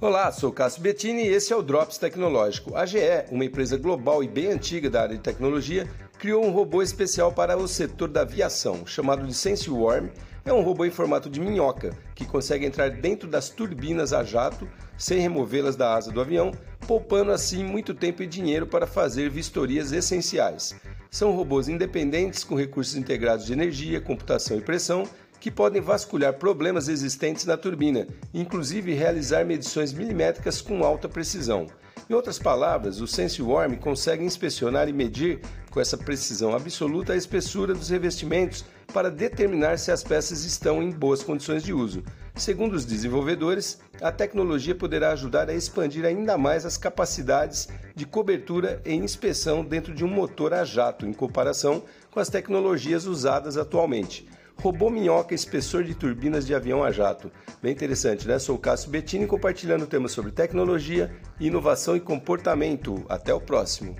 Olá, sou Cássio Bettini e esse é o Drops Tecnológico. A GE, uma empresa global e bem antiga da área de tecnologia, criou um robô especial para o setor da aviação, chamado de SenseWorm. É um robô em formato de minhoca, que consegue entrar dentro das turbinas a jato, sem removê-las da asa do avião, poupando assim muito tempo e dinheiro para fazer vistorias essenciais. São robôs independentes com recursos integrados de energia, computação e pressão que podem vasculhar problemas existentes na turbina, inclusive realizar medições milimétricas com alta precisão. Em outras palavras, o SenseWorm consegue inspecionar e medir com essa precisão absoluta a espessura dos revestimentos para determinar se as peças estão em boas condições de uso. Segundo os desenvolvedores, a tecnologia poderá ajudar a expandir ainda mais as capacidades de cobertura e inspeção dentro de um motor a jato, em comparação com as tecnologias usadas atualmente. Robô Minhoca Espessor de Turbinas de Avião a Jato. Bem interessante, né? Sou o Cássio Bettini compartilhando temas sobre tecnologia, inovação e comportamento. Até o próximo.